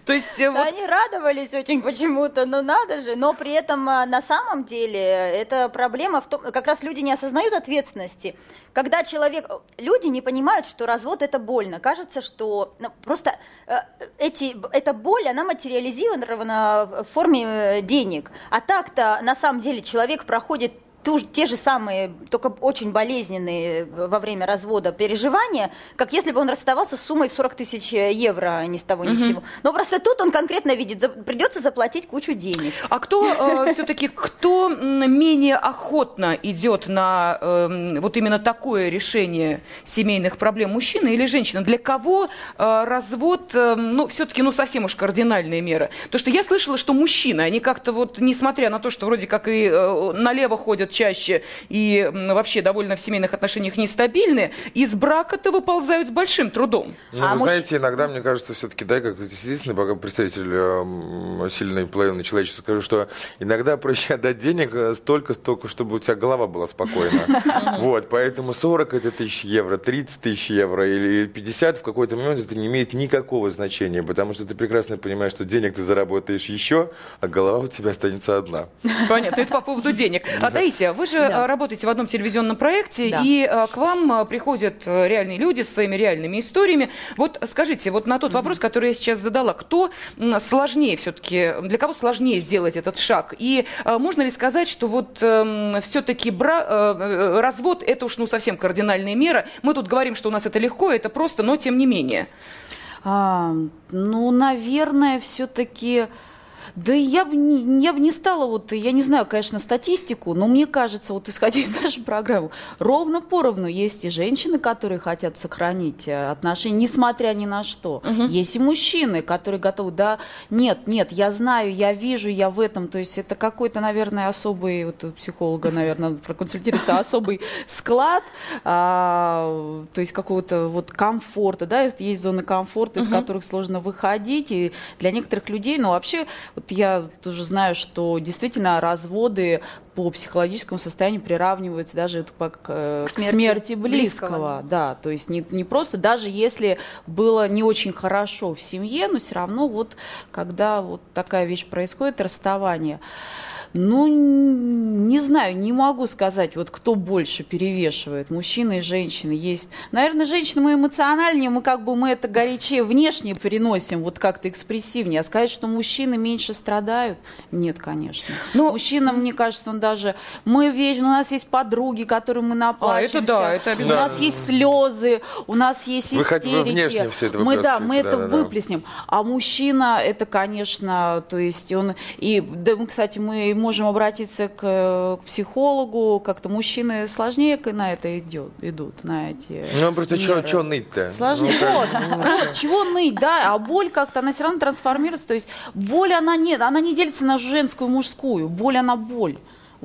То есть, э, Они радовались очень почему-то, ну надо же. Но при этом а, на самом деле это проблема в том, как раз люди не осознают ответственности. Когда человек, люди не понимают, что развод это больно. Кажется, что ну, просто э, эти, эта боль, она материализирована в форме э, денег. А так-то на самом деле человек проходит ту те же самые, только очень болезненные во время развода переживания, как если бы он расставался с суммой в 40 тысяч евро, а ни с того ни с сего. Но просто тут он конкретно видит, за- придется заплатить кучу денег. А кто все-таки, кто менее охотно идет на эм, вот именно такое решение семейных проблем, мужчина или женщина? Для кого э, развод, эм, ну, все-таки, ну, совсем уж кардинальные меры? Потому что я слышала, что мужчины, они как-то вот, несмотря на то, что вроде как и э, налево ходят чаще и вообще довольно в семейных отношениях нестабильны, из брака-то выползают с большим трудом. Ну, а вы муж... знаете, иногда, мне кажется, все-таки, да, как единственный пока представитель э, сильной половины человечества, скажу, что иногда проще отдать денег э, столько, столько, чтобы у тебя голова была спокойна. Вот, поэтому 40 это тысяч евро, 30 тысяч евро или 50 в какой-то момент это не имеет никакого значения, потому что ты прекрасно понимаешь, что денег ты заработаешь еще, а голова у тебя останется одна. Понятно, это по поводу денег. А, Таисия, вы же да. работаете в одном телевизионном проекте, да. и а, к вам а, приходят э, реальные люди с своими реальными историями. Вот скажите, вот на тот вопрос, который я сейчас задала, кто сложнее все-таки, для кого сложнее сделать этот шаг? И можно ли сказать, что вот эм, все-таки бра... Э, э, развод это уж ну совсем кардинальная мера? Мы тут говорим, что у нас это легко, это просто, но тем не менее. А, ну, наверное, все-таки да я бы не, я бы не стала, вот, я не знаю, конечно, статистику, но мне кажется, вот исходя из нашей программы, ровно поровну есть и женщины, которые хотят сохранить э, отношения, несмотря ни на что. Угу. Есть и мужчины, которые готовы, да, нет, нет, я знаю, я вижу, я в этом, то есть это какой-то, наверное, особый, вот у психолога, наверное, надо проконсультироваться, особый склад, а, то есть какого-то вот комфорта, да, есть зоны комфорта, из которых сложно выходить, и для некоторых людей, ну, вообще, вот я тоже знаю, что действительно разводы по психологическому состоянию приравниваются даже к, к, смерти, смерти близкого. близкого. Да, то есть не, не просто, даже если было не очень хорошо в семье, но все равно вот когда вот такая вещь происходит, расставание. Ну, не знаю, не могу сказать, вот кто больше перевешивает, мужчины и женщины. Есть, наверное, женщины мы эмоциональнее, мы как бы мы это горячее внешне переносим, вот как-то экспрессивнее. А сказать, что мужчины меньше страдают, нет, конечно. Но мужчина, мне кажется, он даже мы весь, у нас есть подруги, которым мы наплачиваемся. А, это да, это обязательно. У нас есть слезы, у нас есть истерики. Вы, хоть, вы внешне все это мы, да, мы да, это да, выплеснем. Да. А мужчина, это, конечно, то есть он и, да, мы, кстати, мы можем обратиться к, к психологу, как-то мужчины сложнее на это идет, идут, на эти Ну, просто что ныть-то? Сложнее. Ну, вот, вот, чего ныть, да, а боль как-то, она все равно трансформируется, то есть боль, она нет, она не делится на женскую и мужскую, боль, она боль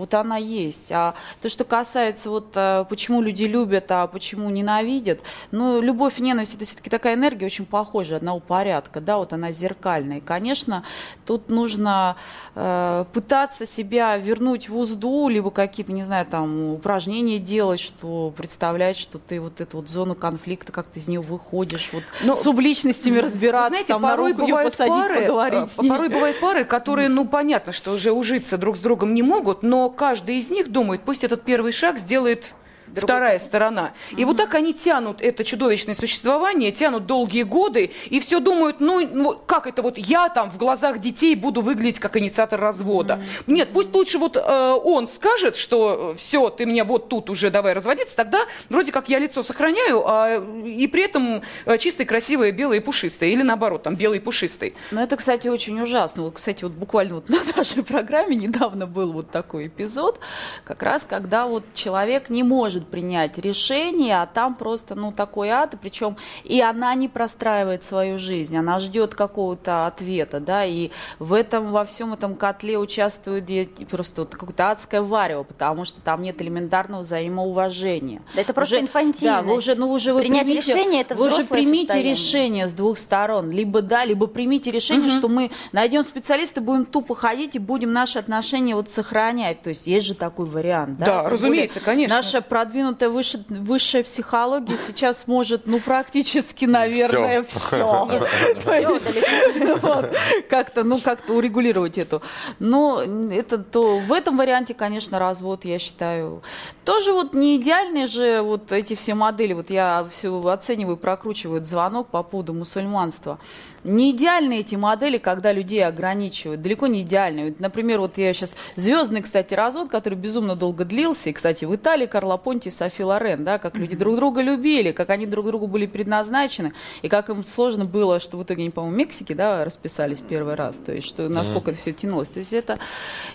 вот она есть. А то, что касается вот э, почему люди любят, а почему ненавидят, ну, любовь и ненависть это все-таки такая энергия очень похожая, одного порядка, да, вот она зеркальная. И, конечно, тут нужно э, пытаться себя вернуть в узду, либо какие-то, не знаю, там, упражнения делать, что представлять, что ты вот эту вот зону конфликта, как ты из нее выходишь, вот Но, ну, с субличностями разбираться, знаете, там, порой на руку ее посадить, пары, поговорить э, Порой бывают пары, которые, ну, понятно, что уже ужиться друг с другом не могут, но каждый из них думает, пусть этот первый шаг сделает Другой вторая сторона. И угу. вот так они тянут это чудовищное существование, тянут долгие годы, и все думают, ну, ну как это вот я там в глазах детей буду выглядеть как инициатор развода. Угу. Нет, пусть лучше вот э, он скажет, что э, все, ты меня вот тут уже давай разводиться, тогда вроде как я лицо сохраняю, а, и при этом э, чистый, красивый, белый и пушистый, или наоборот, там белый и пушистый. Ну это, кстати, очень ужасно. Вот, кстати, вот буквально вот на нашей программе недавно был вот такой эпизод, как раз когда вот человек не может может принять решение, а там просто, ну, такой ад, причем и она не простраивает свою жизнь, она ждет какого-то ответа, да, и в этом, во всем этом котле участвует просто вот какое-то адское варево, потому что там нет элементарного взаимоуважения. Да это просто уже, инфантильность. Да, вы уже, ну, уже вы Принять примите, решение – это Вы уже примите состояние. решение с двух сторон, либо да, либо примите решение, угу. что мы найдем специалиста, будем тупо ходить и будем наши отношения вот сохранять, то есть есть же такой вариант, да? Да, разумеется, конечно. Наша продвинутая выше, высшая психология сейчас может, ну, практически, наверное, все. Как-то, ну, как-то урегулировать эту. Но это то в этом варианте, конечно, развод, я считаю, тоже вот не идеальные же вот эти все модели. Вот я все оцениваю, прокручиваю звонок по поводу мусульманства. Не идеальные эти модели, когда людей ограничивают, далеко не идеальные. Например, вот я сейчас звездный, кстати, развод, который безумно долго длился, и, кстати, в Италии Карло Понти и Софи Лорен, да, как люди друг друга любили, как они друг другу были предназначены, и как им сложно было, что в итоге они, по-моему, в Мексике, да, расписались первый раз, то есть, что насколько это все тянулось. То есть это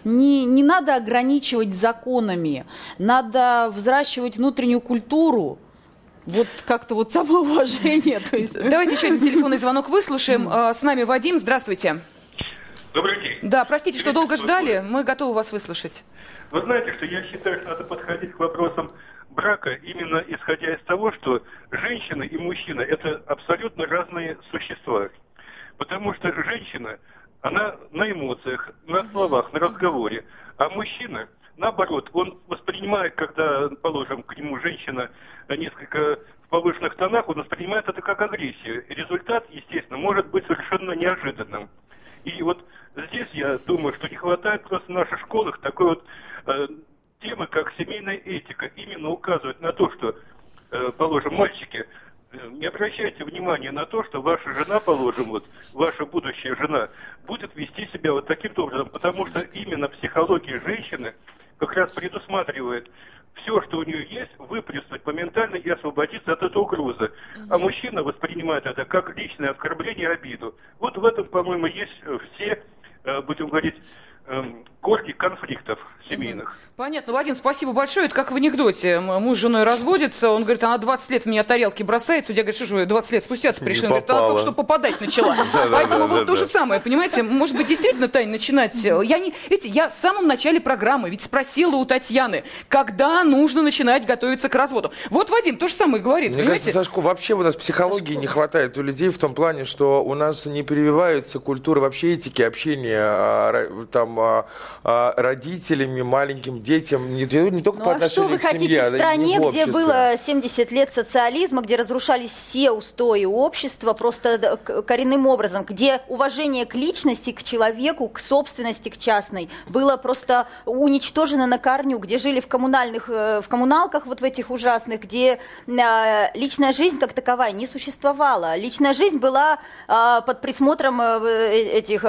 не, не надо ограничивать законами, надо взращивать внутреннюю культуру, вот как-то вот самоуважение. То есть... Давайте еще один телефонный звонок выслушаем. А, с нами Вадим, здравствуйте. Добрый день. Да, простите, что долго ждали. Мы готовы вас выслушать. Вы знаете, что я считаю, что надо подходить к вопросам брака именно исходя из того, что женщина и мужчина – это абсолютно разные существа. Потому что женщина, она на эмоциях, на словах, на разговоре, а мужчина, наоборот, он воспринимает, когда, положим, к нему женщина несколько в повышенных тонах, он воспринимает это как агрессию. Результат, естественно, может быть совершенно неожиданным. И вот здесь я думаю, что не хватает просто в наших школах такой вот э, темы, как семейная этика. Именно указывать на то, что, э, положим, мальчики, э, не обращайте внимания на то, что ваша жена, положим, вот, ваша будущая жена, будет вести себя вот таким образом, потому что именно психология женщины как раз предусматривает все, что у нее есть, выплеснуть моментально и освободиться от этой угрозы. А мужчина воспринимает это как личное оскорбление и обиду. Вот в этом, по-моему, есть э, все, э, будем говорить, эм, корни конфликтов семейных. Понятно. Вадим, спасибо большое. Это как в анекдоте. Муж с женой разводится, он говорит, она 20 лет в меня тарелки бросает. Судья говорит, что же вы 20 лет спустя ты пришли? Он говорит, она попала. только что попадать начала. Поэтому вот то же самое, понимаете, может быть, действительно, Тань, начинать... э, Я не... Видите, я в самом начале программы ведь спросила у Татьяны, когда нужно начинать готовиться к разводу. Вот Вадим то же самое говорит, Мне кажется, Сашко, вообще у нас психологии не хватает у людей в том плане, что у нас не прививается культура вообще этики общения а, ра- там, а, а, родителями, маленьким детям, не, не только Ну по а что отношению вы к хотите семье, в а и стране, в где было 70 лет социализма, где разрушались все устои общества просто коренным образом, где уважение к личности, к человеку, к собственности, к частной было просто уничтожено на корню, где жили в коммунальных, э, в коммуналках вот в этих ужасных, где э, личная жизнь как таковая не существовала. Личная жизнь была под присмотром э, в- этих...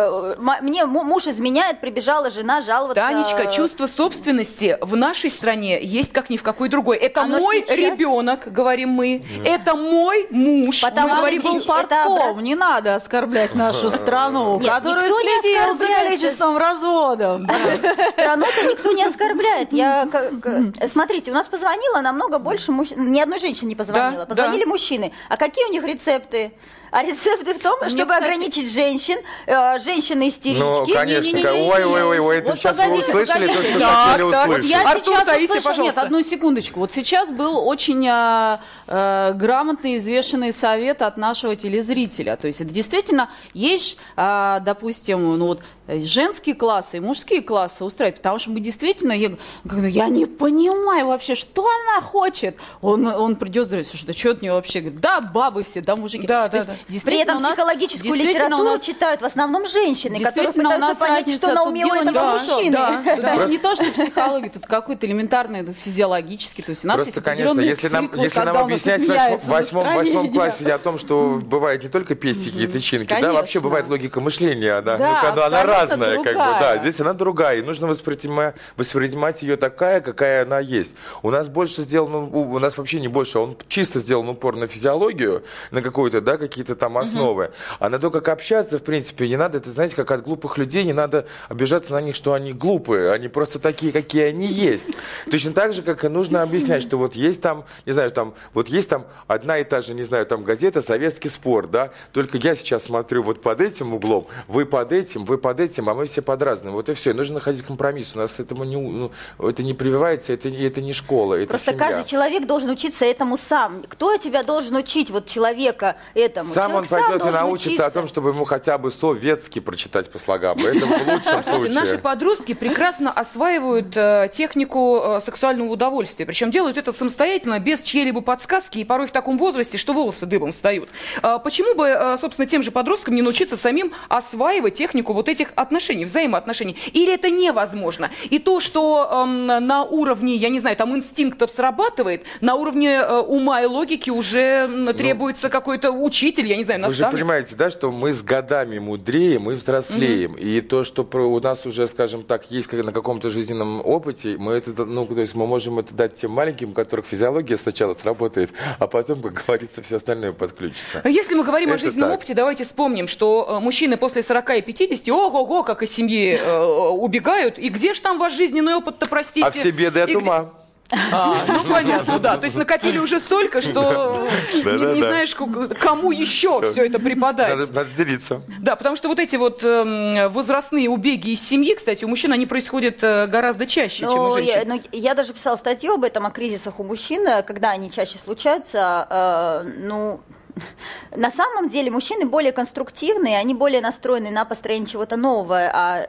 Мне му- муж изменяет, прибежала жена жаловаться. Танечка, чувство собственности в нашей стране есть как ни в какой другой. Это Оно мой сейчас- ребенок, говорим мы. Это мой муж. Потому мы что говорим, Был это партком, не надо оскорблять нашу страну, Нет, который никто не следил за количеством разводов. Страну-то никто не оскорбляет. Я, как- смотрите, у нас позвонило намного больше мужчин. Ни одной женщине не позвонила. Да, Позвонили да. мужчины. А какие у них рецепты? А рецепты в том, Мне, чтобы кстати- ограничить женщин, э, женщины-истерички. Ну, конечно, Не-не-не-не-не. ой, ой, ой, ой, это Вот сейчас вы погодите, услышали то, погодите. что Так, хотели так, вот услышать. я Артур, сейчас Таисия, услышала- пожалуйста. Нет, одну секундочку. Вот сейчас был очень а, э, грамотный, взвешенный совет от нашего телезрителя. То есть это действительно есть, а, допустим, ну вот э, женские классы и мужские классы устраивать, потому что мы действительно, я, говорю, я не понимаю вообще, что она хочет. Он, он придет, говорит, да что от нее вообще? Говорит, да, бабы все, да, мужики. Да, да, есть да. При этом нас- психологическую литературу нас- читают в основном женщины, которые Действительно, у пытаются нас понять, разница что на уме у этого том, мужчины. да, Да, Просто- не то, что психология, тут какой-то элементарный физиологический. То есть у нас Просто, есть конечно, если нам, если нам объяснять в восьмом, восьмом, классе о том, что бывает не только пестики и тычинки, да, Конечно. вообще бывает логика мышления, она, Да, ну, она- разная, как бы, да, другая. здесь она другая, и нужно воспринимать, воспринимать ее такая, какая она есть. У нас больше сделано, у, нас вообще не больше, он чисто сделан упор на физиологию, на какую-то, да, какие-то там основы, а на то, как общаться, в принципе, не надо, это, знаете, как от глупых людей, не надо обижаться на них, что они глупые, они просто такие, какие они есть. Точно так же, как и нужно объяснять, что вот есть там, не знаю, там, вот есть там одна и та же, не знаю, там газета «Советский спорт», да, только я сейчас смотрю вот под этим углом, вы под этим, вы под этим, а мы все под разным. Вот и все. И нужно находить компромисс. У нас этому не, ну, это не прививается, это, не- это не школа, это Просто семья. каждый человек должен учиться этому сам. Кто тебя должен учить, вот человека этому? Сам он Человек пойдет и должен научится учиться. о том, чтобы ему хотя бы советский прочитать по слогам. Это в лучшем Слушайте, наши случае. подростки прекрасно осваивают э, технику э, сексуального удовольствия. Причем делают это самостоятельно, без чьей-либо подсказки, и порой в таком возрасте, что волосы дыбом встают. А почему бы, э, собственно, тем же подросткам не научиться самим осваивать технику вот этих отношений, взаимоотношений? Или это невозможно? И то, что эм, на уровне, я не знаю, там инстинктов срабатывает, на уровне э, ума и логики уже м, требуется какой-то учитель, я не знаю, Вы же наставник. понимаете, да, что мы с годами мудреем и взрослеем. И то, что про- у нас уже, скажем так, есть как на каком-то жизненном опыте, мы это, ну, то есть мы можем это дать тем маленьким, у которых физиология сначала сработает, а потом, как говорится, все остальное подключится. А Если мы говорим о Это жизненном так. опыте, давайте вспомним, что э, мужчины после 40 и 50, ого-го, как из семьи э, убегают. И где же там ваш жизненный опыт-то, простите? А все беды от И где- ума. А, ну понятно, да. То есть накопили уже столько, что не знаешь, кому еще все это припадает. Надо делиться. Да, потому что вот эти вот эм, возрастные убеги из семьи, кстати, у мужчин они происходят э, гораздо чаще, чем у женщин. Я, я даже писала статью об этом, о кризисах у мужчин, э, когда они чаще случаются. Э, ну, на самом деле мужчины более конструктивные, они более настроены на построение чего-то нового. А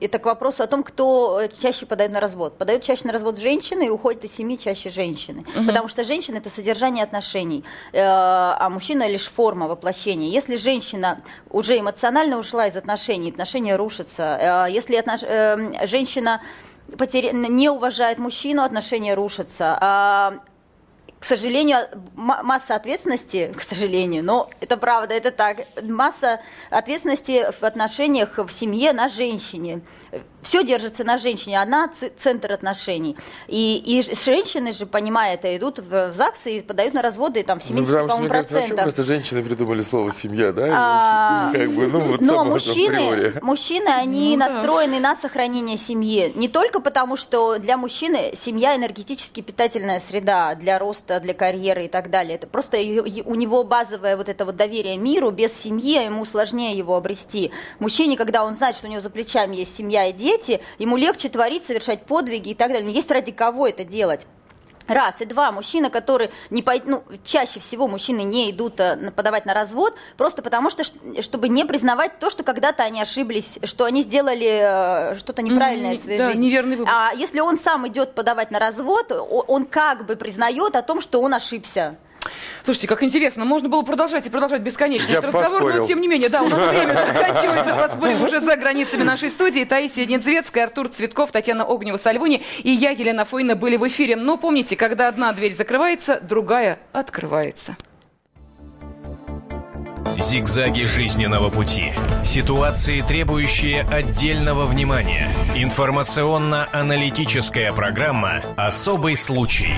это к вопросу о том, кто чаще подает на развод. Подают чаще на развод женщины и уходят из семьи чаще женщины. Угу. Потому что женщина это содержание отношений, э, а мужчина лишь форма воплощения. Если женщина уже эмоционально ушла из отношений, отношения рушатся. Э, если отнош... Э, женщина потеря... не уважает мужчину, отношения рушатся. А к сожалению, масса ответственности, к сожалению, но это правда, это так, масса ответственности в отношениях в семье на женщине все держится на женщине, она центр отношений. И, и женщины же, понимая это, идут в, в ЗАГС и подают на разводы там 70 ну, по-моему, процентов. просто женщины придумали слово «семья», да? А, как бы, ну, вот но мужчины, мужчины, они ну, настроены да. на сохранение семьи. Не только потому, что для мужчины семья энергетически питательная среда для роста, для карьеры и так далее. Это просто у него базовое вот это вот доверие миру, без семьи ему сложнее его обрести. Мужчине, когда он знает, что у него за плечами есть семья и дети, ему легче творить, совершать подвиги и так далее. Есть ради кого это делать. Раз. И два. Мужчина, который не пой... ну, чаще всего мужчины не идут э, подавать на развод, просто потому что, чтобы не признавать то, что когда-то они ошиблись, что они сделали э, что-то неправильное mm-hmm, в своей да, жизни. Неверный выбор. А если он сам идет подавать на развод, он как бы признает о том, что он ошибся. Слушайте, как интересно, можно было продолжать и продолжать бесконечно этот разговор, но тем не менее, да, у нас время заканчивается, поспорим уже за границами нашей студии. Таисия Недзветская, Артур Цветков, Татьяна Огнева-Сальвуни и я, Елена Фойна, были в эфире. Но помните, когда одна дверь закрывается, другая открывается. Зигзаги жизненного пути. Ситуации, требующие отдельного внимания. Информационно-аналитическая программа «Особый случай».